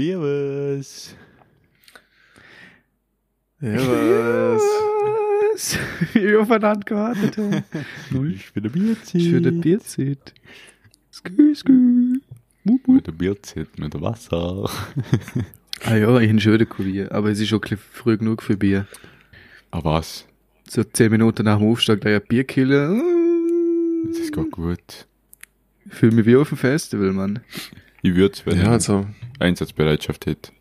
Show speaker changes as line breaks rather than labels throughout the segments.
Servus.
Servus.
Wie wir aufeinander gewartet haben.
Ich bin der Bierzit.
Ich würde Bierzeit. Skü, skü. Wup.
Mit der Bierzit, mit dem Wasser.
Ah ja, ich habe schon wieder Bier, aber es ist schon ein früh genug für Bier.
Aber was?
So zehn Minuten nach dem Aufstieg da ja Bier killen.
Das geht gut.
Ich fühle mich wie auf dem Festival, Mann.
Ich würde es, wenn
Ja,
ich
also.
Einsatzbereitschaft hätte.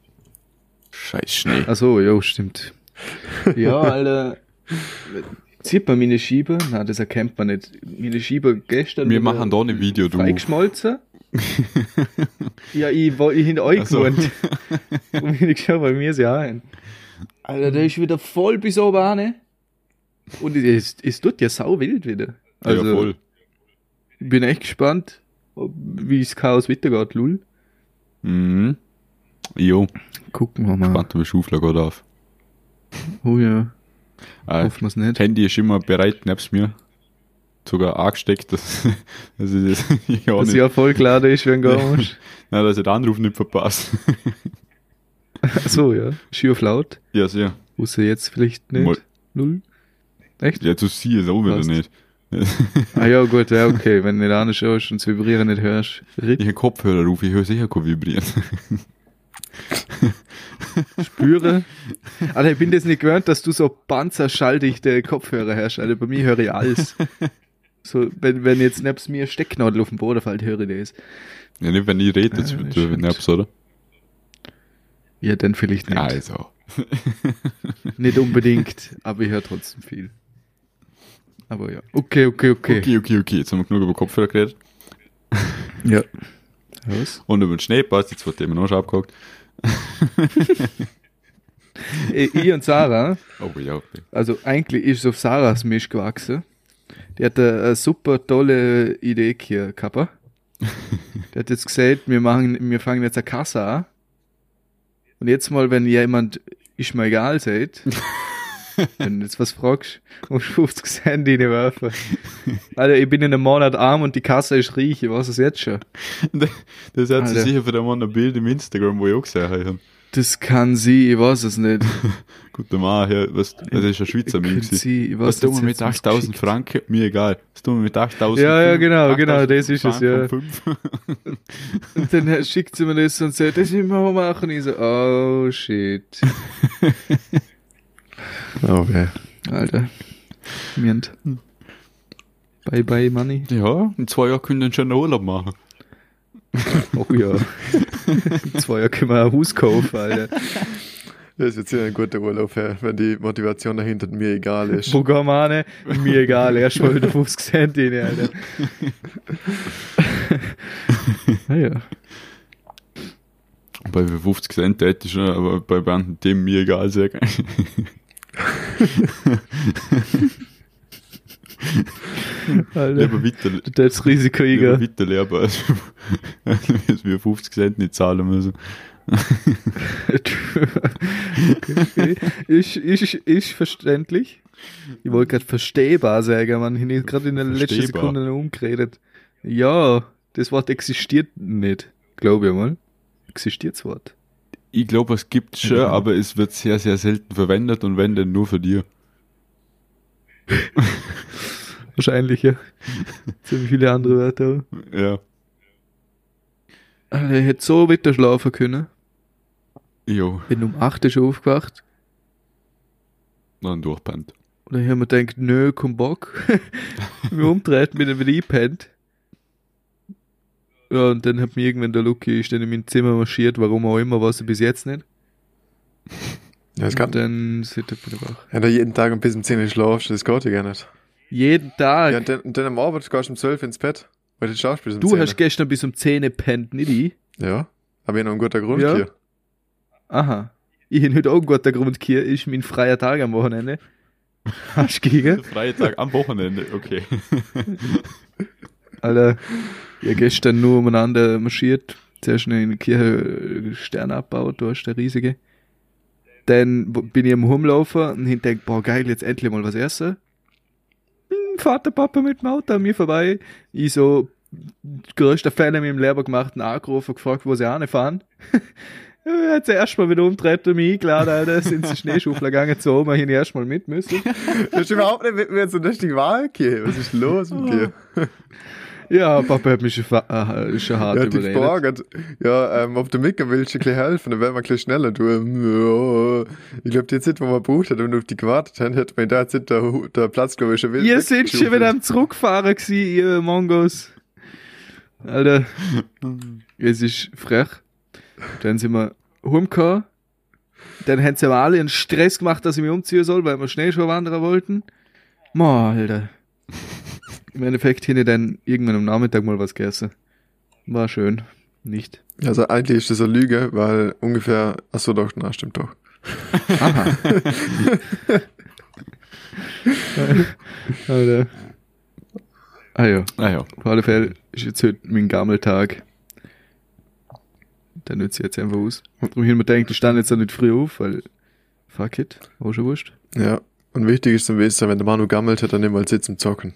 Scheiß Schnee.
Ach so, ja, stimmt. Ja, Alter. Sieht man meine Schieber? Nein, das erkennt man nicht. Meine Schieber gestern.
Wir machen da ein Video, du.
Freigeschmolzen. ja, ich war ich hinter euch
Ach so.
gewohnt. Und ich geschaut, bei mir ist ja ein. Alter, der ist wieder voll bis oben an. Und es, es tut ja sau wild wieder. Also,
ja, voll.
ich bin echt gespannt, wie das Chaos weitergeht, lul.
Mhm. Jo,
Gucken wir mal.
spannend, wie Schufler geht auf.
Oh ja,
Äh,
hoffen wir es nicht.
Handy ist immer bereit, nebst mir. Sogar angesteckt, dass, dass ich das ja
Dass ja voll klar ist, wenn du gehen musst.
nein, dass ich den Anruf nicht verpasse.
Ach so, ja. Schier auf laut.
ja, sehr.
Außer jetzt vielleicht nicht.
Mal-
Null. Echt?
Ja, du siehst auch wieder nicht.
Ah ja, gut, ja, okay. Wenn du nicht anschaust und das Vibrieren nicht hörst. Ritt,
Ich habe Kopfhörer ruf, ich höre sicher kein Vibrieren.
spüre. Alter, ich bin das nicht gewöhnt, dass du so panzerschalldichte Kopfhörer hast. Alter, bei mir höre ich alles. So, wenn, wenn jetzt nebst mir Stecknadel auf dem Boden fällt, höre ich das.
ja, nicht, wenn ich rede, das
Ja,
wird
stimmt.
du nebst, oder?
Ja, dann vielleicht nicht.
Also.
Nicht unbedingt, aber ich höre trotzdem viel. Aber ja. Okay, okay, okay.
Okay, okay, okay. Jetzt haben wir genug über Kopfhörer geredet.
Ja. Was?
Und über den Schnee passt, die zwei Themen auch schon abgehakt.
Ich und Sarah,
Oh ja,
also eigentlich ist es auf Sarahs Misch gewachsen. Die hat eine, eine super tolle Idee hier gehabt. Die hat jetzt gesagt, wir machen, wir fangen jetzt eine Kasse an. Und jetzt mal, wenn jemand ist mir egal seid, wenn du jetzt was fragst, musst du 50 Cent reinwerfen. Alter, ich bin in einem Monat arm und die Kasse ist reich, ich weiß es jetzt schon.
Das hat sie sicher für den Mann ein Bild im Instagram, wo ich auch gesehen habe.
Das kann sie, ich weiß es nicht.
Guter Mann, ja, was, das ist ein Schweizer Mix.
sie, ich weiß
Was tun wir mit
jetzt was
8000
geschickt.
Franken? Mir egal. Was tun wir mit 8000
Ja, ja,
Fünf-
genau,
8000
genau, das ist es,
Franken
ja.
und
dann schickt sie mir das und sagt, das müssen wir machen. Ich so, oh shit.
Okay.
Alter. Mient. Bye bye, Money.
Ja, in zwei Jahren können wir schon einen Urlaub machen.
Oh ja. In zwei Jahren können wir ein Haus kaufen, Alter.
Das ist jetzt hier ein guter Urlaub, ja, wenn die Motivation dahinter mir egal ist.
Hin? Mir egal, erst mal wieder 50 Cent rein, Alter. naja.
Bei 50 Cent hätte ich schon, aber bei manchen Themen mir egal sagen.
Alter.
Lieber weiter,
das Risiko
lieber weiter lernen, als als wir 50 Cent nicht zahlen müssen.
okay. ist, ist, ist verständlich. Ich wollte gerade verstehbar sagen, man. Ich habe gerade in der letzten. Sekunde umgeredet. Ja, das Wort existiert nicht. Glaube ich mal. Existiert das Wort?
Ich glaube, es gibt schon,
Ja.
aber es wird sehr, sehr selten verwendet und wenn dann nur für dir.
Wahrscheinlich, ja. Ziemlich viele andere Wörter. auch.
Ja.
Alter, ich hätte so weiter schlafen können.
Jo,
Bin um 8 Uhr schon aufgewacht.
dann durchpennt.
Und dann haben wir gedacht, nö, komm Bock. wir umdreht, dann wieder eingepennt. Ja, und dann hat mir irgendwann der Lucky ist dann in mein Zimmer marschiert, warum auch immer, weiß ich bis jetzt nicht.
Ja, das kann,
Und dann sind wir wieder wach.
wenn du jeden Tag ein bisschen 10 Uhr schlafst, das geht ja gar nicht.
Jeden Tag.
Ja, und dann, und dann am Abend gehst du um 12 ins Bett, weil du schaffst bis um
du
10.
hast gestern bis um 10 Uhr gepennt, nicht ich?
Ja, aber ich noch einen guten Grund
Ja.
hier.
Aha. Ich habe heute auch einen guten Grund hier, ist mein freier Tag am Wochenende. Hast du gegen?
Freitag am Wochenende, okay.
Alter, ja gestern nur umeinander marschiert. Zuerst in der Kirche äh, Sterne abgebaut, da ist der riesige. Dann bin ich am Rumlaufen und ich denk, boah geil, jetzt endlich mal was essen. Hm, Vater, Papa mit dem Auto an mir vorbei. Ich so, größter Fan in meinem Leben gemacht, einen angerufen, gefragt, wo sie anfahren. Er hat sich erstmal wieder umtreten und mich eingeladen, Alter. Sind sie Schneeschuffler gegangen zu Oma, hin erstmal mit müssen.
Du hast überhaupt nicht mit mir so richtig Wahl gegeben. Was ist los mit dir?
Ja, Papa hat mich schon, äh, schon hart
Ja, die
überredet.
gefragt, ja, ähm, ob du mitgehen willst, ein bisschen helfen, dann werden wir ein bisschen schneller. Du, ähm, ja, ich glaube, die Zeit, wo man braucht hat und auf die gewartet haben, hätte man der Zeit der, der Platz, glaube ich, schon wieder.
Ihr seid schon wieder am Zurückfahren gewesen, ihr Mongos. Alter, es ist frech. Dann sind wir heimgekommen. Dann haben sie aber alle einen Stress gemacht, dass ich mich umziehen soll, weil wir schnell schon wandern wollten. Ma, Alter. Im Endeffekt hätte ich dann irgendwann am Nachmittag mal was gegessen. War schön. Nicht.
Also eigentlich ist das eine Lüge, weil ungefähr, ach so, doch, na, stimmt doch.
Aha. Alter. Ah ja.
Ah ja.
Auf alle Fälle ist jetzt heute mein Gammeltag. Der nützt jetzt einfach aus. Darum ich mir denkt, ich stand jetzt auch nicht früh auf, weil fuck it, auch schon wurscht.
Ja. Und wichtig ist zum Wissen, wenn der Manu gammelt hat, dann immer Sitz zum Zocken.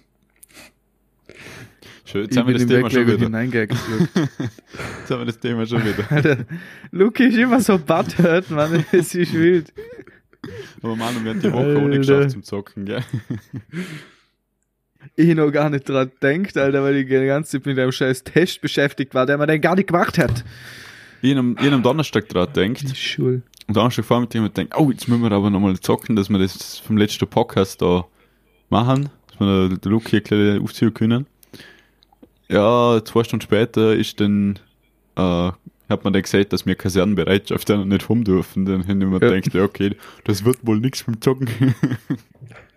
Schön, jetzt haben wir das Thema schon wieder. Jetzt haben wir das Thema schon wieder.
Alter, Luki ist immer so butthurt, Mann, es ist wild.
Aber Manu, wir haben die Woche
Alter.
geschafft zum Zocken, gell?
Ich noch gar nicht dran denkt, Alter, weil ich die ganze Zeit mit einem scheiß Test beschäftigt war, der man dann gar nicht gemacht hat.
Ich am, ich am Donnerstag dran denkt.
Schul.
Und Donnerstag Vormittag und denkt, oh, jetzt müssen wir aber nochmal zocken, dass wir das vom letzten Podcast da machen, dass wir den Look hier gleich aufziehen können. Ja, zwei Stunden später ist dann, äh, hat man dann gesagt, dass wir Kasernenbereitschaft dann nicht rum dürfen. Dann haben wir
Ja.
gedacht, ja, okay, das wird wohl nichts mit dem Zocken.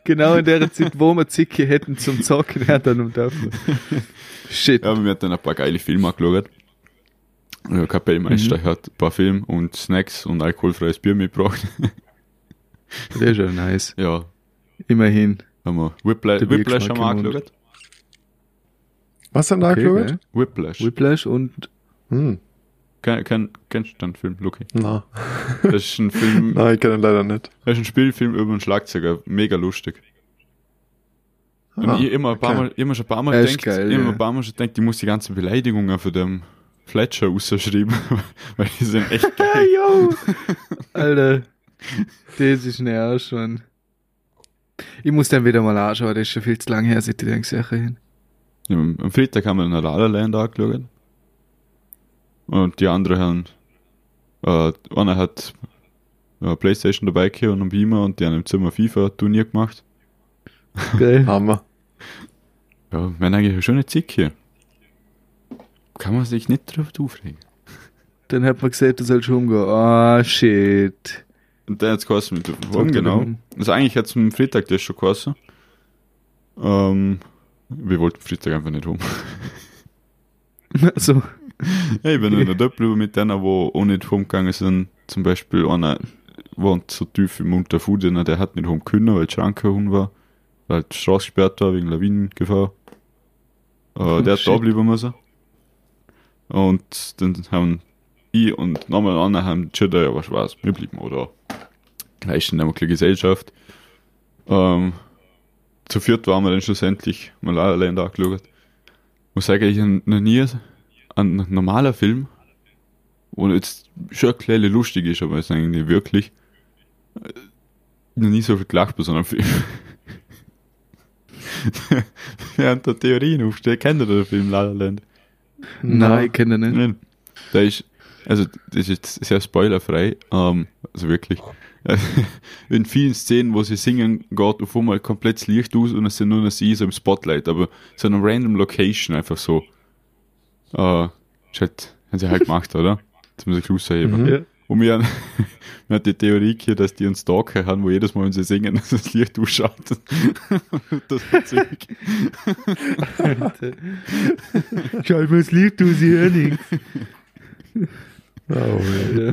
Genau in der Zeit, wo wir Zicke hätten zum Zocken, er dann um dürfen. Shit.
ja, aber wir haben dann ein paar geile Filme angeschaut. Ja, Kapellmeister hat ein paar Filme und Snacks und alkoholfreies Bier mitgebracht.
Der ist ja nice.
ja,
Immerhin.
haben wir Whiplash, Whiplash haben wir angeschaut.
Was haben da
Okay,
angeschaut?
geil.
Whiplash.
Whiplash und
Hm,
Ken, ken, kennst du den Film, Luki?
na.
Das ist ein Film,
Nein, ich kenne ihn leider nicht.
das ist ein Spielfilm über einen Schlagzeuger, mega lustig. Und
Ah,
ich immer ein paar
okay.
Mal, immer schon ein paar Mal denkt,
geil,
immer
ja.
ein paar Mal schon denkt, ich muss die ganzen Beleidigungen von dem Fletcher ausschreiben, weil die sind echt geil.
Hey, yo! Alter. Das ist Arsch, Mann. Ich muss dann wieder mal anschauen, das ist schon viel zu lange her, seit ich den gesehen
am am Freitag haben wir den La La Land angeschaut. Und die anderen haben, äh, einer hat äh, Playstation dabei gehabt und einen Beamer und die haben im Zimmer FIFA-Turnier gemacht.
Geil.
Hammer.
Ja, wir haben eigentlich eine schöne Zeit hier. Kann man sich nicht drauf aufregen.
Dann hat man gesagt, du sollst umgehen. Ah, shit.
Und dann hat es geheißen mit warum genau? Also eigentlich hat es am Freitag das schon geheißen. Ähm, wir wollten Freitag einfach nicht rum.
so.
ja, ich bin in der Doppel mit denen, die auch nicht rumgegangen sind. Zum Beispiel einer wohnt so tief im Unterfuden, der hat nicht rum können, weil die Schranke rum war. Weil die Straße gesperrt war wegen Lawinengefahr. Äh,
Oh,
der hat da
shit.
bleiben müssen. Und dann haben ich und nochmal einer haben gesagt, ja, was war's, wir bleiben, oder? Gleich in der Gesellschaft. Ähm, zu viert waren wir dann schlussendlich mal allein angeschaut. Muss sagen, ich habe noch nie ein normaler Film, wo jetzt schon ein kleine lustig ist, aber es ist eigentlich nicht wirklich, äh, noch nie so viel gelacht bei so einem Film. Wir haben da Theorien aufgestellt. Kennt ihr den Film La La Land?
Nein, ich kenne den nicht.
Nein. Da ist, also, das ist jetzt sehr spoilerfrei, ähm, also wirklich. In vielen Szenen, wo sie singen, geht auf einmal komplett das Licht aus und es sind nur noch sie so im Spotlight, aber so eine random Location einfach so. Äh, ist halt, haben sie halt gemacht, oder? Das muss ich rausheben.
Mhm.
Ja.
Und wir haben, wir haben die Theorie hier, dass die einen Stalker haben, wo jedes Mal, wenn sie singen, dass das Licht ausschaltet. das verzögert.
Schau mal das Licht aus, ich höre nichts.
Oh, ja.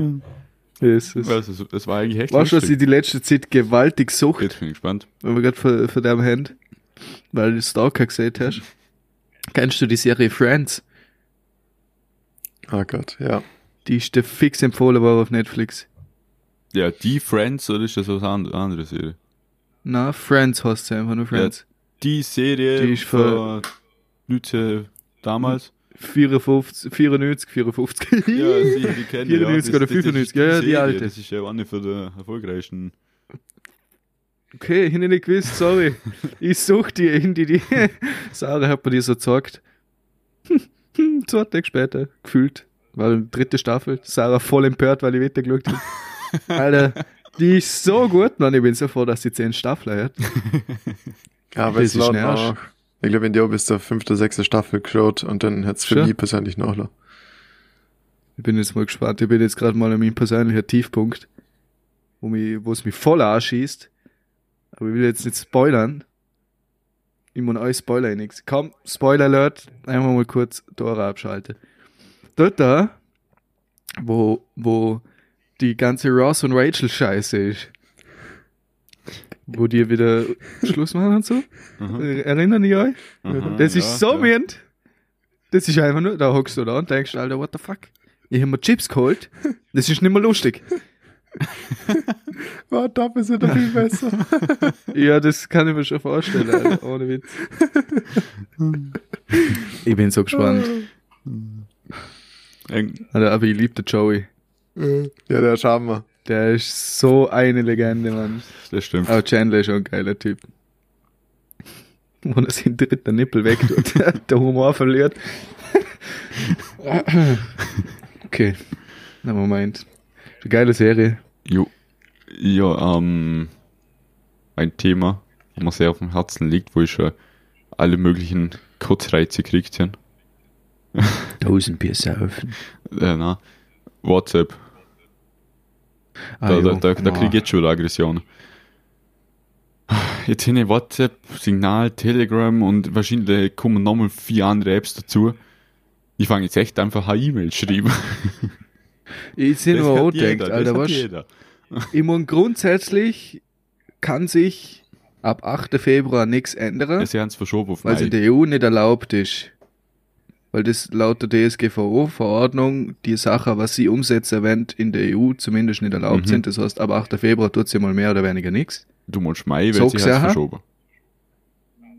Ja. Jesus.
Also, das war eigentlich echt
Weißt du, was ich die letzte Zeit gewaltig sucht,
Jetzt bin ich gespannt.
wenn wir gerade von, von dem Hand, weil du Stalker gesehen hast? Kennst du die Serie Friends?
Oh Gott, ja.
Die ist dir fix empfohlen worden auf Netflix.
Ja, die Friends, oder ist das was and- andere Serie?
Na, Friends heißt sie einfach nur Friends.
Die Serie
Die ist für-
Nütze damals.
54, 94, 54.
Ja, sie, die kennen
94 oder 95, ja, ja, die alte.
Das ist ja eine von der erfolgreichsten.
Okay, ich hab nicht gewusst, sorry. ich such die in die, die. Sarah hat mir die so gezeigt. Zwei Tage später, gefühlt, war die dritte Staffel. Sarah voll empört, weil ich weitergeschaut habe. Alter, die ist so gut, Mann. Ich bin so froh, dass sie zehn Staffeln hat.
Ja, aber
Das
es
ist
war
nervig.
Ich glaube, in der bis zur fünfte, sechste Staffel geschaut und dann hat's für
Schon?
mich persönlich noch.
Ich bin jetzt mal gespannt. Ich bin jetzt gerade mal an meinem persönlichen Tiefpunkt, wo mich, wo es mich voll anschießt. Aber ich will jetzt nicht spoilern. Ich muss euch spoilern nichts. Komm, Spoiler Alert, einfach mal kurz Dora abschalten. Dort da, wo, wo die ganze Ross und Rachel Scheiße ist. Wo die wieder Schluss machen und so.
Aha,
Erinnern ihr euch?
aha,
Das ist
ja,
so
ja.
miend. Das ist einfach nur, da hockst du da und denkst, Alter, what the fuck? Ich hab mir Chips geholt. Das ist nicht mehr lustig.
War da ist er doch viel besser.
Ja, das kann ich mir schon vorstellen, Alter. Ohne Witz. Ich bin so gespannt.
Eng-
Alter, aber ich liebe den Joey.
ja, der schauen wir.
Der ist so eine Legende, Mann.
Das stimmt.
Aber Chandler ist schon ein geiler Typ. Wo er seinen dritten Nippel weg tut. der Humor verliert. okay. Na, Moment. Eine geile Serie.
Jo. Ja, ähm, ein Thema, wo mir sehr auf dem Herzen liegt, wo ich schon alle möglichen Kurzreize kriegt habe.
Tausend Bier saufen.
Äh, na, WhatsApp.
Ah,
Da, da, da, da
Ah.
krieg ich jetzt schon Aggression. Jetzt hin WhatsApp, Signal, Telegram und wahrscheinlich kommen nochmal vier andere Apps dazu. Ich fange jetzt echt einfach eine E-Mail schreiben.
Ich sehe nur auch denkt, Alter, was? Ich meine, grundsätzlich kann sich ab 8. Februar nichts ändern,
Sie haben es verschoben auf
weil es in der EU nicht erlaubt ist. Weil das laut der DSGVO-Verordnung die Sache, was sie umsetzen wollen, in der EU zumindest nicht erlaubt
Mhm.
sind. Das heißt, ab 8. Februar tut sie mal mehr oder weniger nichts.
Du meinst Mai, weil
So
sie es verschoben.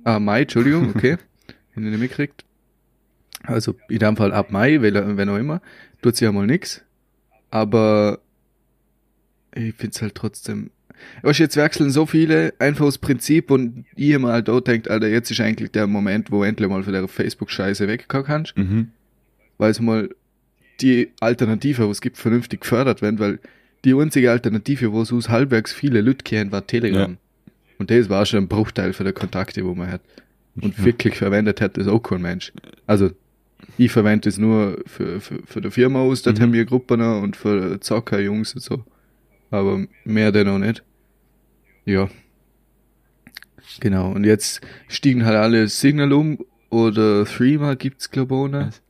Ah, Mai, Entschuldigung, okay. Wenn ihr nicht mitgekriegt. Also in dem Fall ab Mai, wenn auch immer, tut sie ja mal nix. Aber ich find's halt trotzdem. Weißt, du, jetzt wechseln so viele einfach aus Prinzip und ich immer halt auch denkt, Alter, jetzt ist eigentlich der Moment, wo endlich mal von der Facebook-Scheiße wegkommen kannst,
Mhm.
weil es mal die Alternative, wo es gibt, vernünftig gefördert werden, weil die einzige Alternative, wo es aus halbwegs viele Leute kennen, war Telegram.
Ja.
Und das war schon ein Bruchteil für die Kontakte, wo man hat. Und
Ja.
wirklich verwendet hat das auch kein Mensch. Also, ich verwende es nur für, für, für die Firma aus, da
Mhm.
haben wir Gruppen und für Zocker, Jungs und so. Aber mehr denn auch nicht. Ja. Genau. Und jetzt stiegen halt alle Signal um oder Threema gibt's glaube ich auch noch.
Was?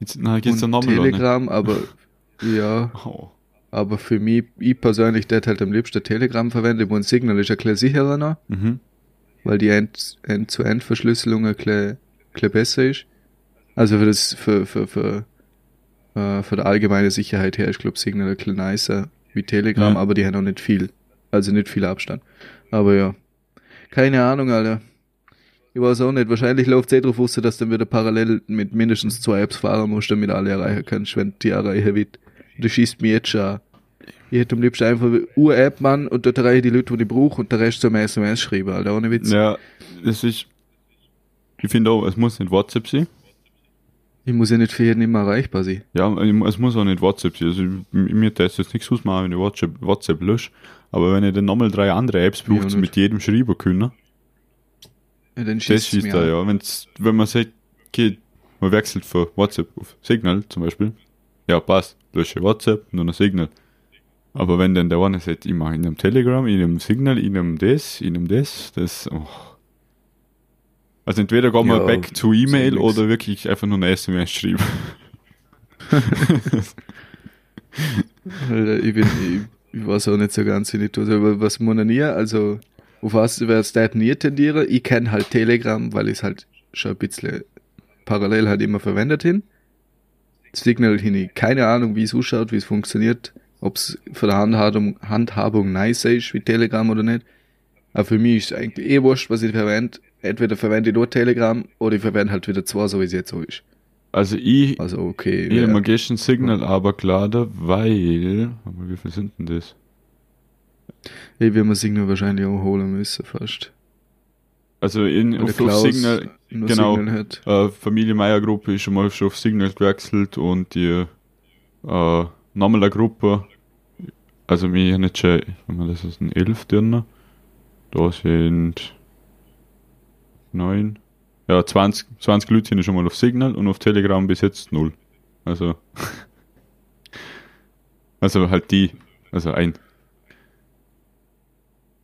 Jetzt, na, da
Und
nochmal nicht?
Telegram, aber ja,
Oh.
aber für mich, ich persönlich, der halt am liebsten Telegram verwendet, wo ein Signal ist ein bisschen sicherer noch,
Mhm.
weil die End- End-zu-End-Verschlüsselung ein ein bisschen besser ist. Also für das, für, für, für, äh, für die allgemeine Sicherheit her, ich glaube Signal ein bisschen nicer wie Telegram,
Ja.
aber die haben auch nicht viel. Also nicht viel Abstand. Aber ja. Keine Ahnung, Alter. Ich weiß auch nicht. Wahrscheinlich läuft es eh drauf aus, dass du dann wieder parallel mit mindestens zwei Apps fahren musst, damit alle erreichen kannst, wenn die erreichen willst. Du schießt mir jetzt schon an. Ich hätte am liebsten einfach eine App, Mann, und dort erreiche ich die Leute, die ich brauche, und der Rest zum SMS schreiben, Alter, ohne Witz.
Ja, das ist. Ich finde auch, es muss nicht WhatsApp sein.
Ich muss ja nicht für jeden immer erreichbar sein.
Ja, es muss auch nicht WhatsApp sein. Also, mir das jetzt nichts ausmachen, wenn ich WhatsApp, WhatsApp lösche. Aber wenn ich dann nochmal drei andere Apps
Ja, nicht.
mit jedem schreiben können,
Ja, dann
das
schießt
schießt
mir
da,
an.
ja. Wenn's, wenn man sagt, okay, man wechselt von WhatsApp auf Signal zum Beispiel, ja, passt, lösche WhatsApp, nur noch Signal. Aber wenn dann der eine sagt, ich mache in einem Telegram, in einem Signal, in einem das, in einem das, das, oh. Also entweder gehen wir
Ja,
back zu E-Mail oder wirklich einfach nur eine SMS schreiben.
Alter, ich bin, ich, ich weiß auch nicht so ganz, ich tue. Aber was muss ich nie, also, auf was wäre es da nie tendiere? Ich kenne halt Telegram, weil ich es halt schon ein bisschen parallel halt immer verwendet hin. Signal hin, ich keine Ahnung, wie es ausschaut, wie es funktioniert, ob es von der Handhabung, Handhabung nice ist wie Telegram oder nicht. Aber für mich ist es eigentlich eh wurscht, was ich verwende. Entweder verwende ich nur Telegram oder ich verwende halt wieder zwei, so wie es jetzt so ist.
Also ich,
Also okay.
ich
ja.
habe gestern Signal aber geladen, weil, aber wie viel sind denn das?
Ich werde mir Signal wahrscheinlich auch holen müssen, fast.
Also in, auf,
der
auf Signal, genau.
Signal
äh, Familie Meier Gruppe ist schon mal schon auf Signal gewechselt und die äh, normale Gruppe, also wir haben jetzt schon, wenn man das ist ein 11 drin, da sind 9, ja 20, 20 Leute sind schon mal auf Signal und auf Telegram bis jetzt 0. Also, also halt die, also ein.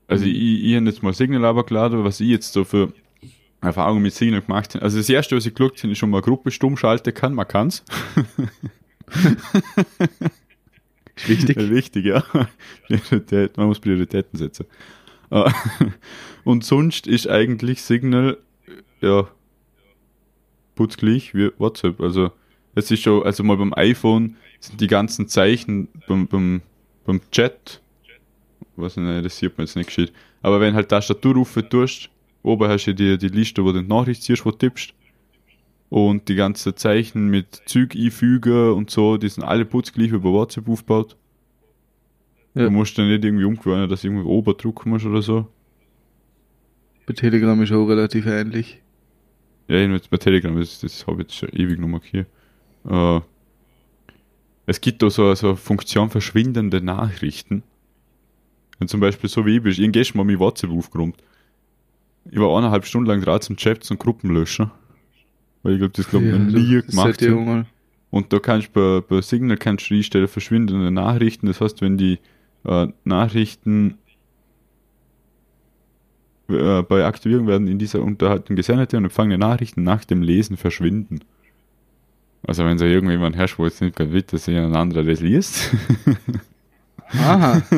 Also ich, ich habe jetzt mal Signal aber geladen, was ich jetzt so für Erfahrungen mit Signal gemacht habe. Also das erste, was ich geschaut habe, ist schon mal Gruppe stumm schalten kann, man kann's.
Ist wichtig.
Wichtig, ja. Priorität, man muss Prioritäten setzen. Äh, Und sonst ist eigentlich Signal, ja, putzgleich wie WhatsApp. Also, es ist schon, also mal beim iPhone sind die ganzen Zeichen beim, beim, beim Chat, was nicht, das sieht man jetzt nicht gescheit. Aber wenn halt Tastatur rufen tust, oben hast du die, die Liste, wo du die Nachricht siehst, wo du tippst. Und die ganzen Zeichen mit Züg einfügen und so, die sind alle putzgleich über WhatsApp aufgebaut.
Ja.
Du musst dann nicht irgendwie umgewöhnen, dass du irgendwie oben drucken musst oder so.
Bei Telegram ist auch relativ ähnlich.
Ja, jedenfalls bei Telegram, das, das habe ich jetzt schon ewig noch markiert. Äh, es gibt da so, eine Funktion verschwindende Nachrichten. Wenn zum Beispiel so wie ich bist, ich gestern mal mein WhatsApp aufgeräumt. Ich war eineinhalb Stunden lang dran zum Chats und Gruppen löschen. Weil ich glaube, das glaube ich noch nie gemacht. Und da kannst du bei, bei Signal kannst du einstellen verschwindende Nachrichten. Das heißt, wenn die äh, Nachrichten äh, bei Aktivierung werden in dieser Unterhaltung gesendete und empfangene Nachrichten nach dem Lesen verschwinden. Also wenn so irgendjemand herrscht, wo jetzt nicht gerade will, dass ein anderer das liest.
Aha.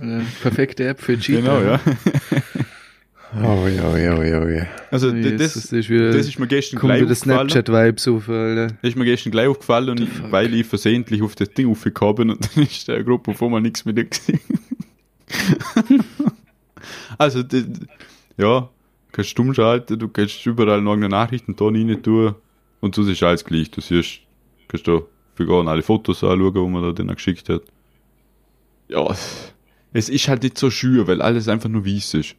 Eine perfekte App für Cheater.
genau, ja.
Oh ja, oh ja, oh ja, oh ja.
Also
Oh,
das,
das ist wieder,
das ist mir gestern
kommt
gleich
wieder
aufgefallen.
Snapchat-Vibes auf, Alter.
Das ist mir gestern gleich aufgefallen und ich, weil ich versehentlich auf das Ding aufgekommen und dann ist der Gruppe vor mir nichts mehr da gewesen. also, das, ja, kannst stumm schalten, du kannst überall noch eine Nachrichten da rein tun und so ist alles gleich. Du siehst, kannst da für gar alle Fotos anschauen, wo man da denen geschickt hat. Ja, es ist halt nicht so schür, weil alles einfach nur weiß ist.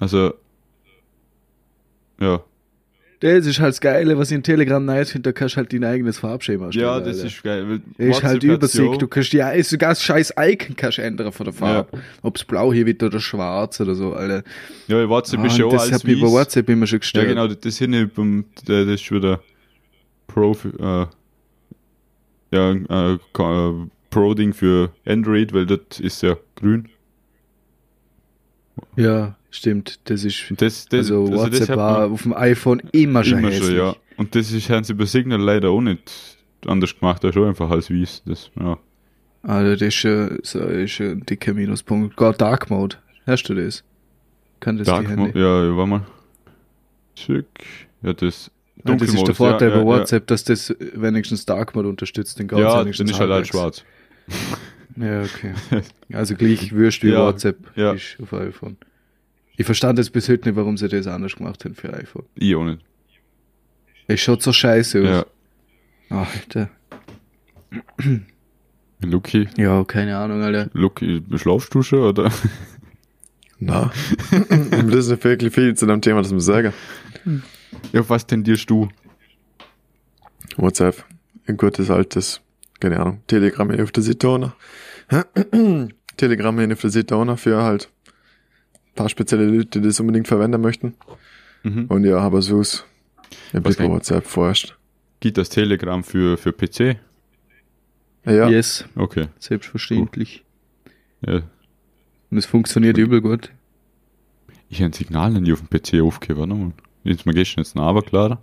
Also, ja.
Das ist halt das Geile, was ich in Telegram nice finde, da kannst du halt dein eigenes Farbschema erstellen.
Ja, das
Alter.
ist geil.
Das ist halt Übersicht. Du kannst ja sogar das scheiß Icon kannst ändern von der Farbe. Ob's blau hier wird oder schwarz oder so, Alter.
Ja, WhatsApp
Ah,
ist ja auch
das
alles
hat mich bei
weiß.
WhatsApp immer schon
Ja,
gestört.
genau, das nicht beim, das ist schon wieder Pro, äh, ja, äh, äh, Pro-Ding für Android, weil das ist ja grün.
Ja, stimmt. Das ist,
das, das,
also
das
WhatsApp
hat
war auf dem iPhone immer schon
immer schon, ja. Und das ist, haben sie bei Signal leider auch nicht anders gemacht, ist auch einfach als weiß. Das, ja.
Also das ist schon, so, ist ein dicker Minuspunkt. Gar Dark Mode. Hast du das? Kann das
Dark Mode, ja, ja, warte mal. Schick. Ja, das.
Ah, das ist der Vorteil
ja,
bei
ja,
WhatsApp, dass das wenigstens Dark Mode unterstützt. Den
Ja,
geht's
ja dann ist halt halt schwarz.
Ja, okay. Also gleich würst wie
Ja,
WhatsApp
ja.
ist auf iPhone. Ich verstand jetzt bis heute nicht, warum sie das anders gemacht haben für iPhone.
Ich auch nicht.
Es schaut so scheiße
Ja.
aus. Alter.
Lucky.
Ja, keine Ahnung, Alter.
Lucky, schlafst du schon, oder?
Na. das ist wirklich viel zu dem Thema, das muss ich sagen.
Ja, auf was tendierst du?
WhatsApp. Ein gutes altes, keine Ahnung, Telegram auf der Seite auch noch. Telegram auf der Seite auch noch für halt paar spezielle Leute, die das unbedingt verwenden möchten.
Mhm.
Und ja, aber so ist ein bisschen WhatsApp vorerst.
Gibt das Telegram für, für PC?
Ja,
Yes,
Okay.
selbstverständlich.
Ja.
Und es funktioniert übel gut.
Ich habe ein Signal nie auf dem PC aufgehört. Warte mal. Ist mir gestern jetzt ein Aber klar.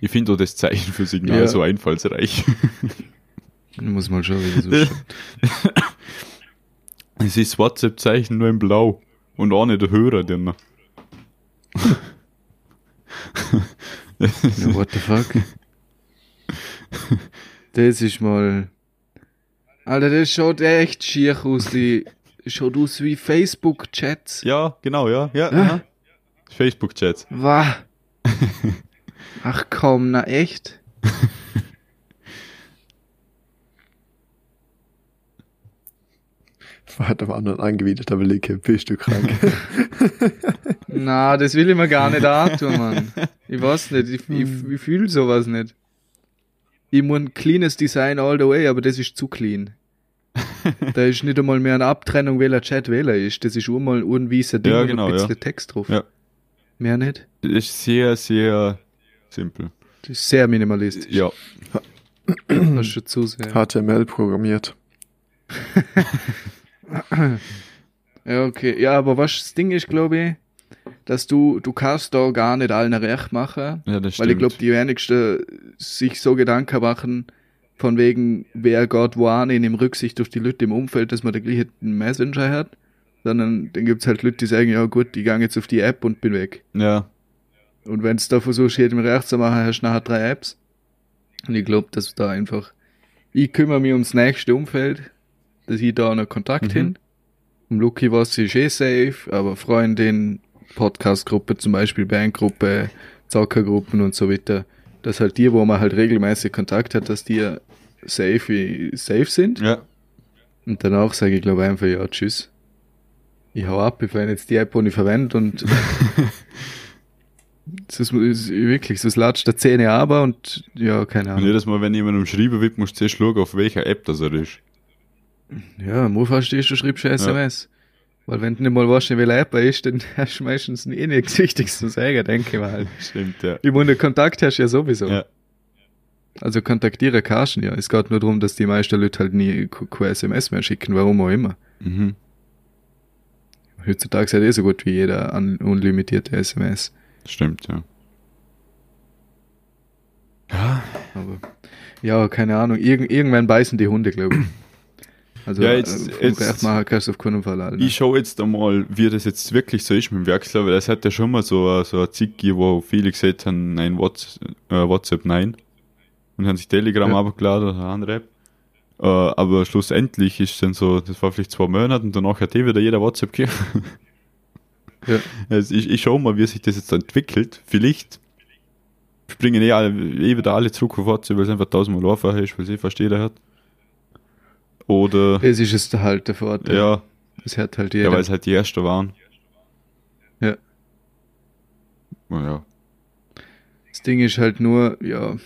Ich finde auch das Zeichen für Signal
Ja.
so einfallsreich.
Ich muss mal schauen, wie das so.
es ist WhatsApp-Zeichen nur in Blau. Und auch nicht der Hörer drin.
Ja, what the fuck? Das ist mal. Alter, das schaut echt schier aus, die schaut aus wie Facebook-Chats.
Ja, genau, ja. ja,
Ja.
ja. Facebook-Chats.
Wah. Ach komm, na echt?
Hat am anderen angewiderter Beleg, bist du krank?
Na, das will ich mir gar nicht antun, Mann. Ich weiß nicht, ich, ich, ich fühle sowas nicht. Ich muss cleanes Design all the way, aber das ist zu clean. da ist nicht einmal mehr eine Abtrennung, welcher Chat welcher ist. Das ist nur mal ein weißer Ding
Ja, genau,
ein bisschen
ja.
Text drauf.
Ja.
Mehr nicht.
Das ist sehr, sehr simpel.
Das ist sehr minimalistisch.
Ja.
Das ist schon zu sehr.
HTML programmiert.
Ja, okay. Ja, aber was das Ding ist, glaube ich, dass du, du kannst da gar nicht allen recht machen.
Ja, das
Weil ich
stimmt.
glaube, die wenigsten sich so Gedanken machen, von wegen, wer geht wo an, in Rücksicht auf die Leute im Umfeld, dass man den gleichen Messenger hat. Sondern dann gibt's halt Leute, die sagen, ja gut, ich gehe jetzt auf die App und bin weg.
Ja,
Und wenn du da versuchst, jedem recht zu machen, hast du nachher drei Apps. Und ich glaube, dass da einfach, ich kümmere mich ums nächste Umfeld, dass ich da noch Kontakt
Mhm.
hin. Um Lucky was ist eh safe, aber Freundin, Podcast-Gruppe zum Beispiel, Bandgruppe, Zockergruppen und so weiter, dass halt die, wo man halt regelmäßig Kontakt hat, dass die safe, safe sind.
ja.
Und danach sage ich, glaube einfach, ja, tschüss. Ich hau ab, ich verwende jetzt die App, die ich verwende und das ist, ist wirklich, das latscht der Zähne aber und ja, keine
Und
Ahnung.
jedes Mal, wenn jemand umschrieben wird, musst du zuerst schauen, auf welcher App das er ist.
Ja, im Fall stehst du, schreibst du eine SMS. Weil wenn du nicht mal weißt, App er ist, dann hast du meistens eh nichts Wichtiges zu sagen, denke ich mal.
Stimmt, ja.
Ich meine, Kontakt hast du ja sowieso.
Ja.
Also kontaktiere kannst du ihn ja. Es geht nur darum, dass die meisten Leute halt nie keine SMS mehr schicken, warum auch immer.
Mhm.
Heutzutage hat eh so gut wie jeder un unlimitierte SMS.
Stimmt, ja. Ja,
Aber ja, keine Ahnung. Irgend, irgendwann beißen die Hunde, glaube ich. Also
Ja, jetzt-
äh,
jetzt-
auf keinen Fall alle.
ich schau jetzt einmal, wie das jetzt wirklich so ist mit dem Wechsel, weil es hat ja schon mal so, so ein Zick gegeben, wo viele gesagt haben, nein, WhatsApp, äh, WhatsApp nein. Und haben sich Telegram
Ja.
abgeladen oder eine andere App. Äh, aber schlussendlich ist dann so, das war vielleicht zwei Monate und danach hat eh wieder jeder WhatsApp gegeben.
Ja.
Also ich, ich schau mal, wie sich das jetzt entwickelt. Vielleicht springen eh, alle, eh wieder alle zurück auf WhatsApp, weil es einfach tausendmal einfacher ist, weil es eh fast jeder hat. Oder,
Es ist es halt der Vorteil.
ja,
Es hat halt
ja,
jeder.
weil es halt die ersten waren.
Ja.
Naja.
Das Ding ist halt nur, ja,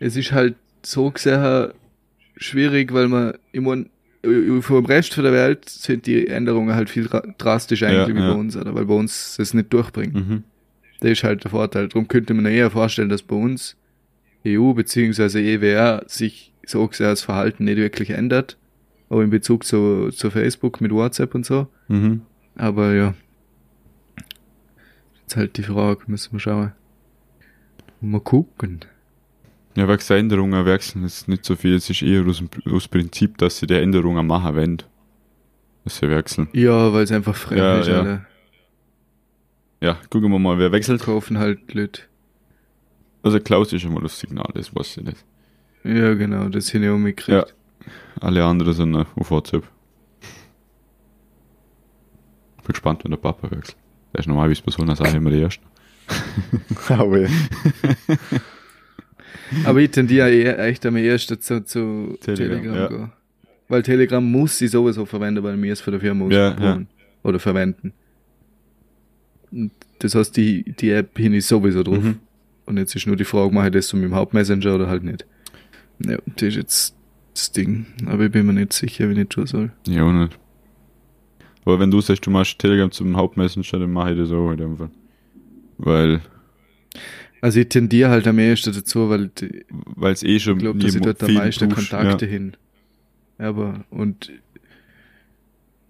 es ist halt so gesehen schwierig, weil man, ich mein, vom Rest von der Welt sind die Änderungen halt viel dra- drastisch eigentlich
Ja,
wie
ja.
bei uns, oder? Weil bei uns das nicht durchbringt.
Mhm.
Das ist halt der Vorteil. Darum könnte man eher vorstellen, dass bei uns EU bzw. EWR sich so gesehen das Verhalten nicht wirklich ändert. Auch in Bezug zu, zu Facebook mit WhatsApp und so.
Mhm.
Aber ja. Jetzt halt die Frage, müssen wir schauen. Mal gucken.
Ja, weil die Änderungen wechseln ist nicht so viel. Es ist eher aus, dem, aus Prinzip, dass sie die Änderungen machen wollen. Dass sie wechseln.
Ja, weil es einfach fremd
Ja,
ist,
ja.
alle.
Ja, gucken wir mal, wer wechselt.
Kaufen halt Leute.
Also Klaus ist schon mal das Signal, das weiß ich nicht.
Ja, genau, das hin ich auch mitgekriegt.
Alle anderen sind auf WhatsApp. Bin gespannt, wenn der Papa wechselt. Der ist normalerweise bei so einer Sache immer der Erste.
Aber ja.
Aber ich tendiere eher, echt am ehesten zu, zu
Telegram,
Telegram,
ja.
gehen. Weil Telegram muss sie sowieso verwenden, weil mir es für der Firma
Ja,
ausprobieren. Oder verwenden. Und das heißt, die, die App hin ist sowieso drauf.
Mhm.
Und jetzt ist nur die Frage, mache ich das so mit dem Hauptmessenger oder halt nicht. Ja, das ist jetzt das Ding. Aber ich bin mir nicht sicher, wie ich tun soll.
Ja, auch nicht. Aber wenn du sagst, du machst Telegram zum Hauptmessenger, dann mache ich das auch in dem Fall. Weil,
Also ich tendiere halt am ehesten dazu, weil die,
weil es eh schon
ich glaube, dass ich dort am meisten Kontakte
Ja.
hin. Aber, und,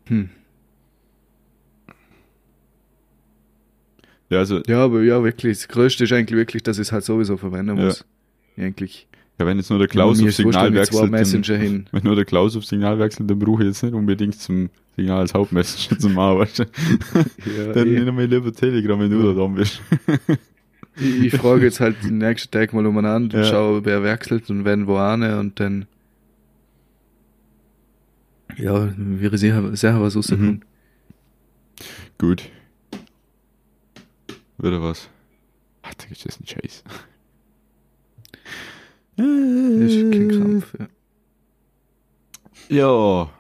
hm.
ja, also,
Ja, aber ja, wirklich. Das Größte ist eigentlich wirklich, dass ich es halt sowieso verwenden
Ja.
muss. Eigentlich.
Ja, wenn jetzt nur der Klaus
Mir
auf Signal wechselt, dann, wenn nur der Klaus auf Signal wechselt, dann brauche ich jetzt nicht unbedingt zum Signal als Hauptmessenger zu machen, weißt du?
Ja,
Dann
eh.
nimm mir lieber Telegram, wenn du
Ja.
da dran bist.
ich, ich frage jetzt halt den nächsten Tag mal umeinander und
Ja.
schaue, wer wechselt und wenn wo ane und dann Ja, wäre sehr, sehr was rausgekommen.
Mhm. Gut. Wieder was. Ach, da das ein Scheiß.
Das ist kein Krampf, ja.
Ja.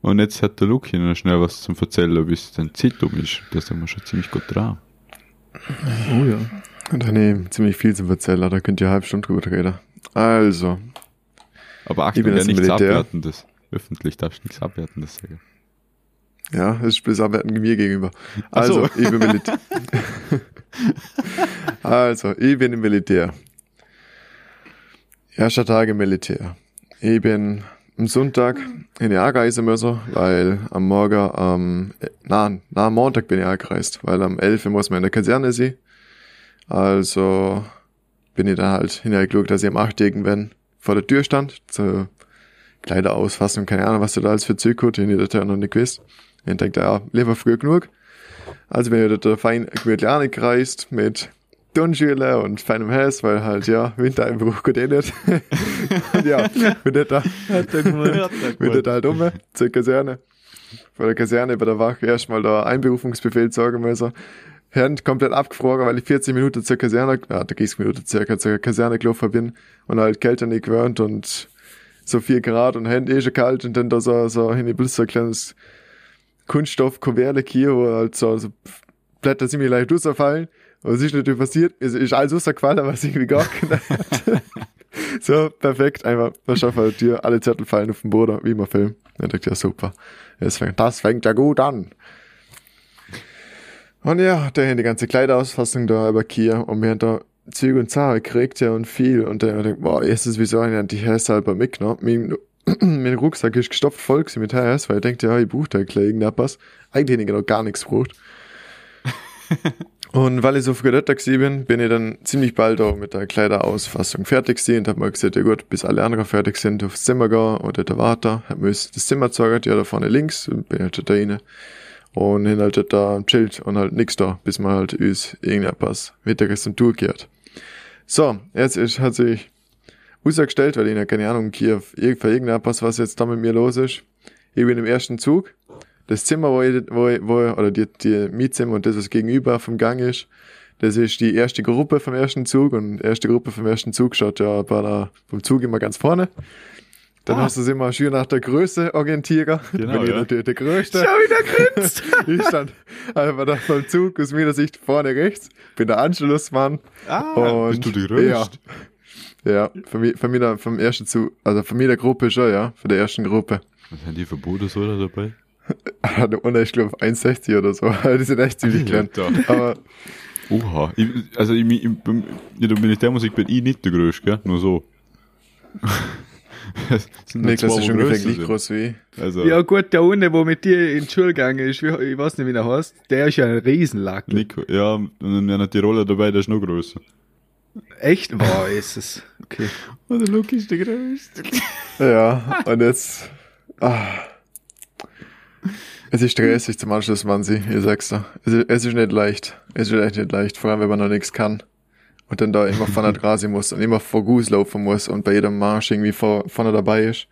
Und jetzt hat der Luki noch schnell was zum Erzählen, wie es dann Zeit um ist. Da sind wir schon ziemlich gut dran.
Oh ja.
Und dann eben ziemlich viel zu erzählen, da könnt ihr eine halbe Stunde drüber reden. Also,
Aber
Ich
Achtung,
bin
ja nichts
Militär.
Abwertendes. Öffentlich darfst du nichts Abwertendes sagen.
ja, das ist bis Abwerten mir gegenüber.
Ach so.
Also, ich bin Militär. also, ich bin im Militär. Erster Tag im Militär. Ich bin am Sonntag in die anreisen müssen, weil am Morgen, äh, na, na, am Montag bin ich angereist, weil am 11. muss man in der Kaserne sein. Also bin ich dann halt hingeschaut, dass ich am 8. irgendwann vor der Tür stand, zur Kleiderausfassung, keine Ahnung, was da alles für Zeug hat, ich das ja noch nicht gewusst. Ich dachte, ja, lieber früh genug. Also bin ich da fein gemütlich angereist mit Turnschuhe und feinem Häs, weil halt, ja, Wintereinbruch geht eh nicht. und ja, bin ich da, bin ich da halt um, zur Kaserne. Vor der Kaserne bei der Wache erstmal da Einberufungsbefehl sagen müssen. Hand komplett abgefroren, weil ich 40 Minuten zur Kaserne, ja, 30 Minuten circa zur Kaserne gelaufen bin und halt Kälte nicht gewöhnt und so 4 Grad und Hände eh schon kalt und dann da so, so hin so ein kleines Kunststoff-Kuverle hier, wo halt so, so Blätter ziemlich leicht rausfallen. Was ist natürlich passiert? Es ist alles rausgefallen, was irgendwie gar hat. so, perfekt, einfach, man schafft halt dir, alle Zettel fallen auf den Boden, wie man Film. Dann ich, ja super. Das fängt, das fängt ja gut an. Und ja, da haben die ganze Kleiderausfassung da über Kia und wir haben da Züge und Zahlen gekriegt, ja, und viel. Und dann hab ich gedacht, boah, erstens, wieso habe ich die Häs halber mitgenommen? Mein, mein Rucksack ist gestopft voll mit Häs, weil ich dachte, ja, ich brauche da gleich irgendetwas. Eigentlich hätte ich noch gar nichts gebraucht. und weil ich so früh dort bin, bin ich dann ziemlich bald auch mit der Kleiderausfassung fertig und hab mal gesagt, ja gut, bis alle anderen fertig sind, aufs Zimmer gehen oder da warten. Hab mir das Zimmer gezeigt, ja, da vorne links, und bin halt da rein. Und hin halt da chillt und halt nix da, bis man halt uns irgendetwas Mittages zum Tour geht. So, jetzt ist, hat sich ausgestellt, weil ich ja keine Ahnung, Kiew, irgend- irgendetwas, was jetzt da mit mir los ist. Ich bin im ersten Zug. Das Zimmer, wo ich, wo ich, wo ich oder die, die Mietzimmer und das, was gegenüber vom Gang ist, das ist die erste Gruppe vom ersten Zug und die erste Gruppe vom ersten Zug schaut ja bei der, vom Zug immer ganz vorne. Dann
Ah.
hast du es immer schön nach der Größe orientieren.
Genau,
Bin ich
ja.
natürlich der Größte.
Schau, wie der grinst.
Ich stand einfach da beim Zug aus meiner Sicht vorne rechts, bin der Anschlussmann.
Ah,
Und-
bist du die Größte?
Ja, von mir, von mir vom ersten Zug, also von mir der Gruppe schon, ja, von der ersten Gruppe.
Was haben die für Bodensoda dabei?
Hatte ohne, ich glaube, 1,60 oder so. Die sind echt ziemlich klein. Aber
Oha. Ich, also ich, ich, in der Militärmusik bin ich nicht der Größte, gell? Nur so.
Niklas ist ungefähr
größer
gleich groß wie.
Also,
Ja gut, der eine, wo mit dir in die Schule gegangen ist, wie, ich weiß nicht, wie der heißt, der ist ja ein Riesenlack.
Nico, ja, und dann die Rolle dabei, der ist noch größer.
Echt? Boah, ist es. Okay.
Und der Luke ist der Größte.
Ja, und jetzt, ah. Es ist stressig zum Anschluss, man sie, ich sag's dir. Es ist, es ist nicht leicht. Es ist echt nicht leicht, vor allem wenn man noch nichts kann. Und dann da immer vorne dran sein muss und immer vor Guss laufen muss und bei jedem Marsch irgendwie vor, vorne dabei ist.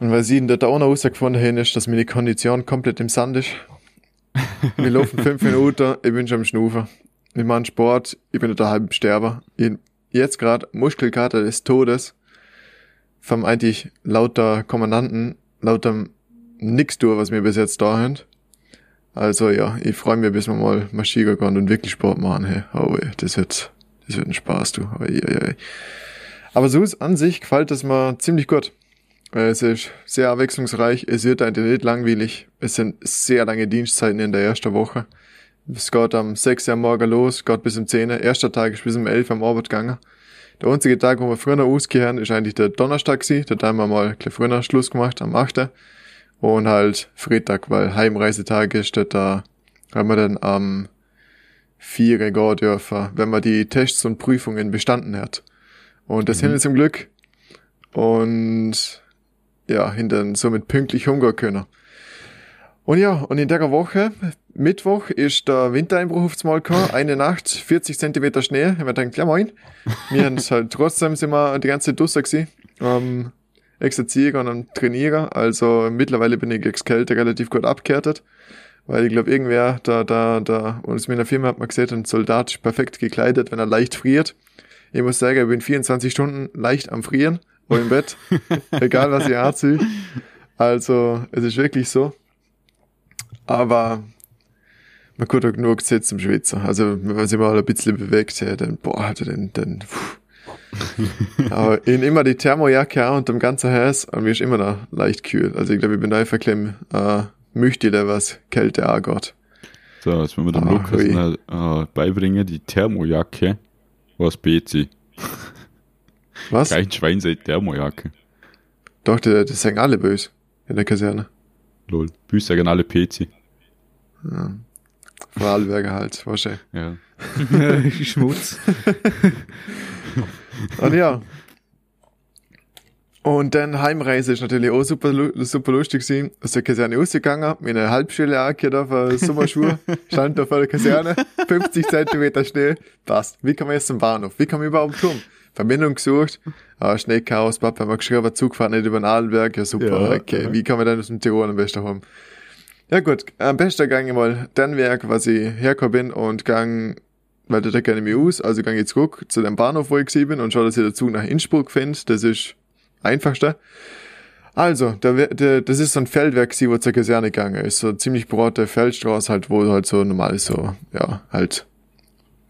Und weil sie da auch noch rausgefunden haben, ist, dass meine Kondition komplett im Sand ist. Wir laufen fünf Minuten, ich bin schon am Schnufen. Wir machen Sport, ich bin da halb im Sterben. Ich, jetzt gerade Muskelkater des Todes. Vom eigentlich lauter Kommandanten, lauter nix tun, was wir bis jetzt da haben. Also ja, ich freue mich, bis wir mal marschieren gehen und wirklich Sport machen. Hey. Oh, ey, das wird, das wird ein Spaß, du. Oi, oi, oi. Aber so ist an sich gefällt es mir ziemlich gut. Äh, Es ist sehr abwechslungsreich, es wird eigentlich nicht langweilig. Es sind sehr lange Dienstzeiten in der ersten Woche. Es geht am 6 Uhr Morgen los, geht bis um 10 Uhr. Erster Tag ist bis um 11 Uhr am Arbeit gegangen. Der einzige Tag, wo wir früher ausgehören, ist eigentlich der Donnerstag gewesen. Da haben wir mal ein früher Schluss gemacht, am 8. Und halt Freitag, weil Heimreisetag ist, da- haben wir dann am 4 Uhr gehen dürfen, wenn man die Tests und Prüfungen bestanden hat. Und das
Mhm.
wir zum Glück. Und ja, hinter somit pünktlich hungern können. Und ja, und in der Woche, Mittwoch, ist der Wintereinbruch aufs Mal gekommen. Eine Nacht, 40 Zentimeter Schnee. Ich hab mir gedacht, ja moin. Wir haben es halt trotzdem sind wir die ganze draussen gewesen. Ähm, exerziere und am trainiere. Also mittlerweile bin ich gegen Kälte relativ gut abgehärtet. Weil ich glaube, irgendwer da, da, da, und in meiner Firma hat man gesehen, ein Soldat ist perfekt gekleidet, wenn er leicht friert. Ich muss sagen, ich bin 24 Stunden leicht am Frieren oder im Bett. egal was ich anziehe. Also, es ist wirklich so. Aber man kann auch genug Zeit zum Schwitzen. Also, wenn man sich mal ein bisschen bewegt, ja, dann, boah, dann, dann, puh. Aber in immer die Thermojacke und dem ganzen Haus und mir ist immer noch leicht kühl. Also ich glaube, ich bin einfach klein, äh, möchte der was Kälte angeht.
So, jetzt müssen wir dem
Ah,
Lukas noch, äh, beibringen, die Thermojacke was BC.
Was?
Kein Schwein sagt Thermojacke.
Doch, die, das sagen alle böse in der Kaserne.
Lol. Büß sagen alle PC.
Vorarlberger halt, wahrscheinlich.
Ja.
Schmutz.
Und ja. Und dann Heimreise ist natürlich auch super, super lustig gewesen. Aus der Kaserne rausgegangen, mit einer Halbschule angehört auf Sommerschuhe, stand da vor der Kaserne, 50 Zentimeter Schnee, passt. Wie kann man jetzt zum Bahnhof? Wie kann man überhaupt tun? Verbindung gesucht, ah, Schneechaos, Papa hat mir geschrieben, Zugfahrt nicht über den Adelberg, ja super,
Ja,
okay,
ja.
wie kann man dann aus dem Tirol am besten haben? Ja gut, am besten gang ich mal den Werk, was ich hergekommen bin und gang weil da kenne ich mich aus, also gang ich zurück zu dem Bahnhof, wo ich bin und schau, dass ich den Zug nach Innsbruck finde, das ist einfachste. Also, der, der, das ist so ein Feldwerk, gewesen, wo zur Kaserne gegangen ist, so ziemlich breite Feldstraße halt, wo halt so normal so, ja, halt,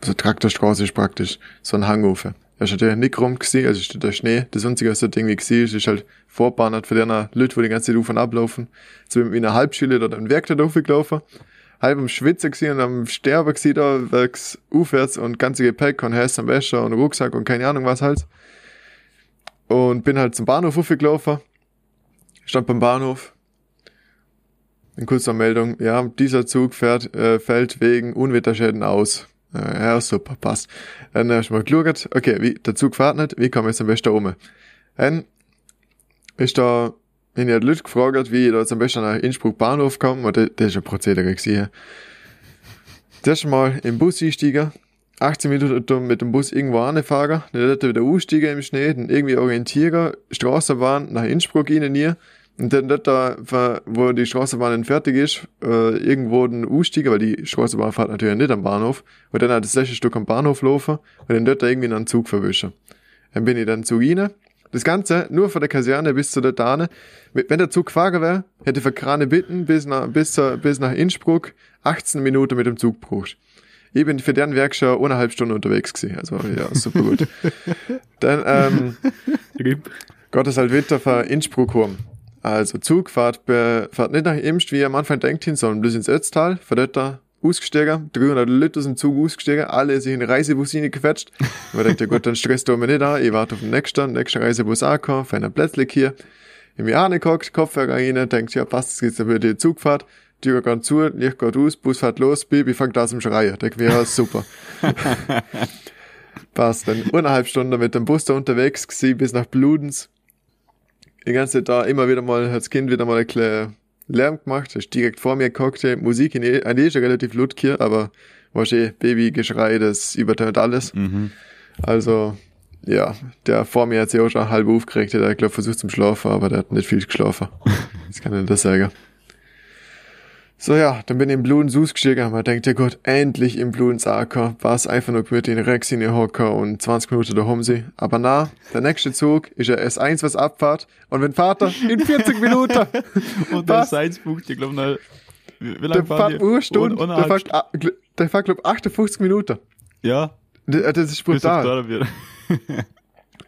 so Traktorstraße ist praktisch, so ein Hangufer. Er ist natürlich nicht rum gewesen, also ist der Schnee, das einzige, was dort irgendwie gewesen ist, ist halt vorbahnert für die Leute, wo die ganze Zeit auf und ablaufen. So mit einer Halbschule dort ein Werk da gelaufen halb am Schwitzen gewesen und am Sterben gewesen da, wegs aufwärts und ganze Gepäck und Häs am Wäscher und Rucksack und keine Ahnung was halt. Und bin halt zum Bahnhof aufgelaufen, stand beim Bahnhof, in kurzer Meldung, ja, dieser Zug fährt, äh, fällt wegen Unwetterschäden aus. Äh, ja, super, passt. Dann hast du mal geschaut, okay, wie, der Zug fährt nicht, wie komme ich jetzt am besten um? Dann ist da, wenn ich die Leute gefragt, wie ich da am besten nach Innsbruck Bahnhof komme, und das, ist ein Prozedere gewesen. Das Mal im Bus einsteigen, 18 Minuten mit dem Bus irgendwo anfahren, dann dort wieder aussteigen im Schnee, dann irgendwie orientieren, Straßenbahn nach Innsbruck rein nie, und dann dort da, wo die Straßenbahn dann fertig ist, äh, irgendwo dann aussteigen, weil die Straßenbahn fährt natürlich nicht am Bahnhof, und dann halt das letzte Stück am Bahnhof laufen, und dann dort da irgendwie einen Zug verwischen. Dann bin ich dann zu rein, das Ganze nur von der Kaserne bis zu der Dane. Wenn der Zug gefahren wäre, hätte für Krane bitten bis nach, bis, bis nach Innsbruck 18 Minuten mit dem Zug gebraucht. Ich bin für deren Werk schon eineinhalb Stunden unterwegs gewesen. Also ja, super gut. Dann ähm. Gott ist halt wieder für Innsbruck heim. Also Zug fährt, be, fährt nicht nach Imst, wie ihr am Anfang denkt hin, sondern bis ins Ötztal, von dort da ausgestiegen, 300 Leute aus dem Zug ausgestiegen, alle sich in den Reisebus reingequetscht. Und man denkt, ja gut, dann stresst du mich nicht an, ich warte auf den nächsten, nächsten Reisebus angekommen, für einen Plätzchen hier. Ich mich angeguckt, Kopfhörer rein, denkt, ja passt, jetzt geht's über die Zugfahrt, Tür geht zu, Licht geht aus, Bus fährt los, Baby fängt an zum Schreien. Denkt mir, ja, super. passt, dann eineinhalb Stunden mit dem Bus da unterwegs gewesen, bis nach Bludens. Die ganze Zeit da immer wieder mal, hat das Kind wieder mal ein bisschen Lärm gemacht, ist direkt vor mir gehockt, Musik in eh, ist ja relativ laut hier, aber was eh, Babygeschrei, das übertönt alles.
Mhm.
Also, ja, der vor mir hat sich auch schon halb aufgeregt, der hat, glaub, versucht zum Schlafen, aber der hat nicht viel geschlafen. Das kann ich das sagen. So, ja, dann bin ich im Bludens ausgestiegen und man denkt, ja Gott, endlich im Bludens angekommen, war es einfach nur mit in Rex in hocken und 20 Minuten daheim sein. Aber na, der nächste Zug ist ja S1, was abfahrt und wenn Vater in 40 Minuten,
Und der
Was?
Science-Punkt, ich glaube, na, wie, wie
der
lange fahren die?
nur Stunde,
Ohne- ohne
der fährt, der fährt, glaub, 58 Minuten.
Ja,
Das das ist brutal.
da.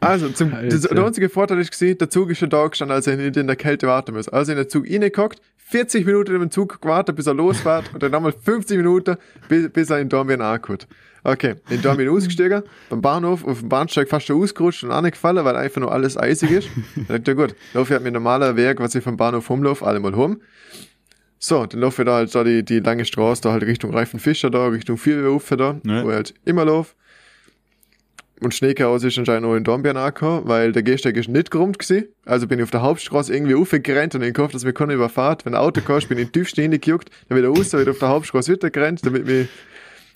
Also, zum, das, der einzige Vorteil ist gesehen, der Zug ist schon da gestanden, als er nicht in der Kälte warten muss. Also in der Zug reingeguckt, 40 Minuten in dem Zug gewartet, bis er losfährt und dann nochmal 50 Minuten, bis, bis er in Dornbirn ankommt. Okay, in Dornbirn ausgestiegen, beim Bahnhof, auf dem Bahnsteig fast schon ausgerutscht und angefallen, weil einfach nur alles eisig ist. Dann ich, ja gut, laufe ich halt mit normaler Weg, was ich vom Bahnhof rumlaufe, alle mal rum. So, dann laufe ich da halt da die, die lange Straße, da halt Richtung Reifenfischer da, Richtung Vierwürfe da,
Ja.
wo ich halt immer laufe. Und Schneechaos ist anscheinend auch in Dornbirn angekommen, weil der Gehsteig ist nicht gerummt gewesen. Also bin ich auf der Hauptstraße irgendwie aufgerannt und ich gehofft, dass mir keiner überfahrt. Wenn ein Auto kommt, bin ich in tiefsten hingejuckt, dann wieder raus, wieder auf der Hauptstraße wieder gerannt, damit mich,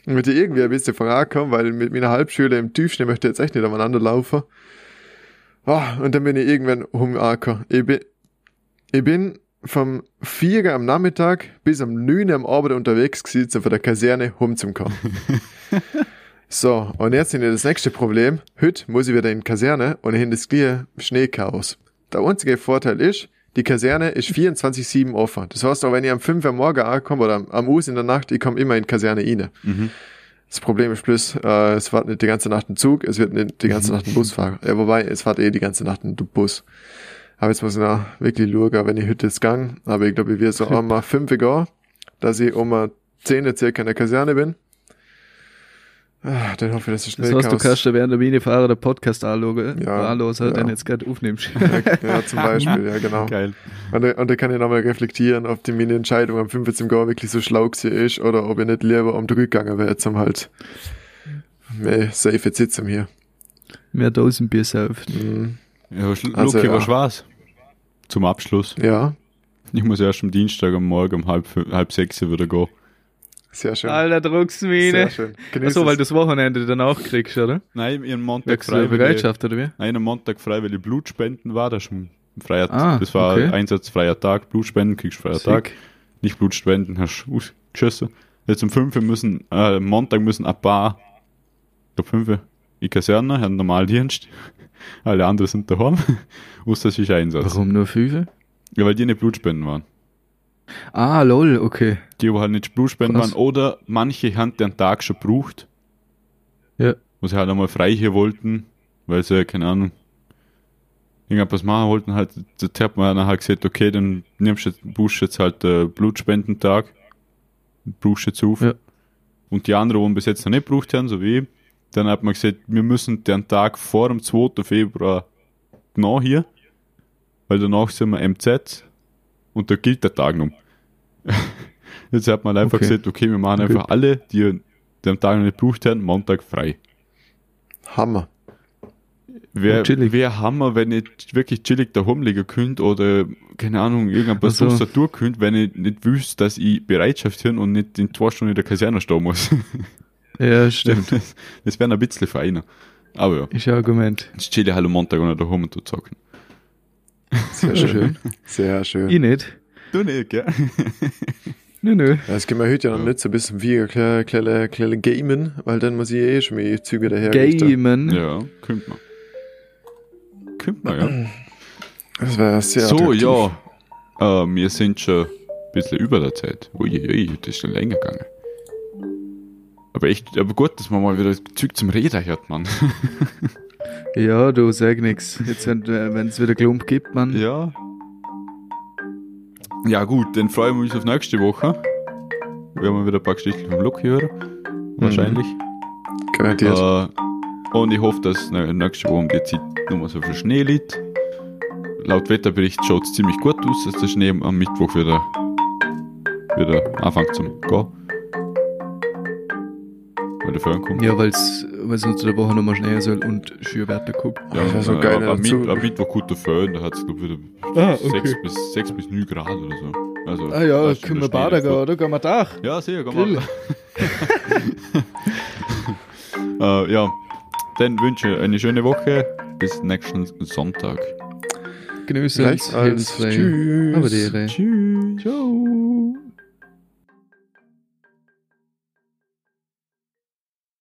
damit ich irgendwie ein bisschen vorankomme, weil mit meiner Halbschule im Tiefschnee möchte ich jetzt echt nicht umeinander laufen. Oh, und dann bin ich irgendwann umgekommen. Ich bin, ich bin vom 4 Uhr am Nachmittag bis am 9 Uhr am Abend unterwegs gewesen, von der Kaserne rumzukommen. so, und jetzt sind wir das nächste Problem. Heute muss ich wieder in die Kaserne und hin das gleiche Schneechaos. Der einzige Vorteil ist, die Kaserne ist 24-7 offen. Das heißt, auch wenn ich am 5 Uhr morgen ankomme oder am, am Us in der Nacht, ich komme immer in die Kaserne rein. Das Problem ist bloß, äh, es fährt nicht die ganze Nacht ein Zug, es wird nicht die ganze Nacht ein Bus fahren. Ja, wobei, es fährt eh die ganze Nacht ein Bus. Aber jetzt muss ich noch wirklich schauen, wenn ich heute jetzt gang. Aber ich glaube, ich werde so einmal 5 Uhr gehen, dass ich um 10 Uhr circa in der Kaserne bin. Ah, dann hoffe ich, dass es
Das
schnell
heißt, du kannst während der Minifahrer den Podcast anschauen,
Ja,
anhören,
ja.
den jetzt gerade aufnimmst.
Ja, zum Beispiel, ja, genau.
Geil.
Und, da- und da kann ich nochmal reflektieren, ob die meine Entscheidung am 15. Jahr wirklich so schlau gewesen ist oder ob ich nicht lieber um drei gegangen wäre, zum halt mehr safe jetzt sitzen hier.
Mehr Dosenbier sauft.
Mhm.
Ja,
Also,
Luki,
ja.
was war's? Zum Abschluss.
Ja,
Ich muss erst am Dienstag am Morgen um halb, halb sechs wieder gehen.
Sehr schön.
Alter,
Sehr
Drucksmine.
schön. Genieß
Achso, weil du das Wochenende dann auch kriegst, oder?
Nein, ihren Montag frei.
Bereitschaft, oder wie?
Nein, am Montag frei, weil ich Blutspenden war. Das, ist ein freier,
Ah,
das war
okay.
einsatzfreier Tag. Blutspenden kriegst freier Tag.
Sick.
Nicht Blutspenden, hast du ausgeschossen. Jetzt um 5 Uhr müssen, äh, am Montag müssen ein paar, ich glaube 5 Uhr, in Kaserne, haben Normaldienst. Alle anderen sind daheim. Außer es ist Einsatz.
Warum nur fünf?
Ja, weil die nicht Blutspenden waren.
Ah, lol, okay.
Die, wo halt nicht Blutspenden waren. Oder manche haben den Tag schon gebraucht.
Ja.
wo sie halt einmal frei hier wollten, weil sie, keine Ahnung, irgendwas machen wollten, halt, da hat man nachher gesagt, okay, dann nimmst du jetzt, buchst jetzt halt äh, Blutspendentag, buchst jetzt auf.
Ja.
Und die anderen, die bis jetzt noch nicht gebraucht haben, so wie ich, dann hat man gesagt, wir müssen den Tag vor dem 2. Februar genau hier, weil danach sind wir MZ und da gilt der Tag noch. Jetzt hat man einfach
Okay.
gesagt, okay, wir machen einfach
Gut.
alle, die den Tag noch nicht gebraucht haben, Montag frei.
Hammer.
Wer, wer Hammer, wenn ich wirklich chillig da rumliegen könnte oder, keine Ahnung, irgendwas
so.
so. da tun könnte, wenn ich nicht wüsste, dass ich Bereitschaft habe und nicht in zwei Stunden in der Kaserne stehen muss.
Ja, stimmt.
Das, das wäre ein bisschen feiner. Aber ja,
Ist ein Argument.
jetzt chill ich halt am Montag und da rum und zocken.
Sehr schön. Sehr schön.
Ich nicht.
Du nicht, gell?
Nö, nö.
Es geht mir heute ja noch nicht so ein bisschen wie ein kleine, kleine, kleine Gamen, weil dann muss ich eh schon mal die Züge daher.
Gamen.
Ja, könnte man. Könnte man, ja.
Das wäre sehr
so,
attraktiv.
ja. Äh, wir sind schon ein bisschen über der Zeit. Uiuiui, das ist schon länger gegangen. Aber echt, aber gut, dass man mal wieder Zeug zum Reden hört, man.
Ja, du sag nix. Jetzt, wenn es wieder Klump gibt, man.
ja. Ja, gut, dann freuen wir uns auf nächste Woche. Werden wir wieder ein paar Geschichten vom Lucky hören. Wahrscheinlich.
Garantiert.
Äh, und ich hoffe, dass nächste Woche um die Zeit nochmal so viel Schnee liegt. Laut Wetterbericht schaut es ziemlich gut aus, dass der Schnee am Mittwoch wieder, wieder anfängt zum Gehen. Weil der Föhn kommt.
Ja, weil es unter der Woche nochmal schneien soll und Schürwerte kommt.
Ja,
das wär so
äh,
geil,
am Mittwoch kommt der Föhn, da hat es, glaube ich, wieder
Ah,
6,
okay.
bis, 6 bis 9 Grad oder so. Also,
Ah ja,
da
können wir baden gehen, oder? Gehen wir Dach?
Ja, sicher, komm
Grill.
mal. äh, ja, dann wünsche ich eine schöne Woche. Bis nächsten Sonntag.
Genießen
Gleich als
Hilfsfrei.
Tschüss.
Aber.
Tschüss.
Ciao.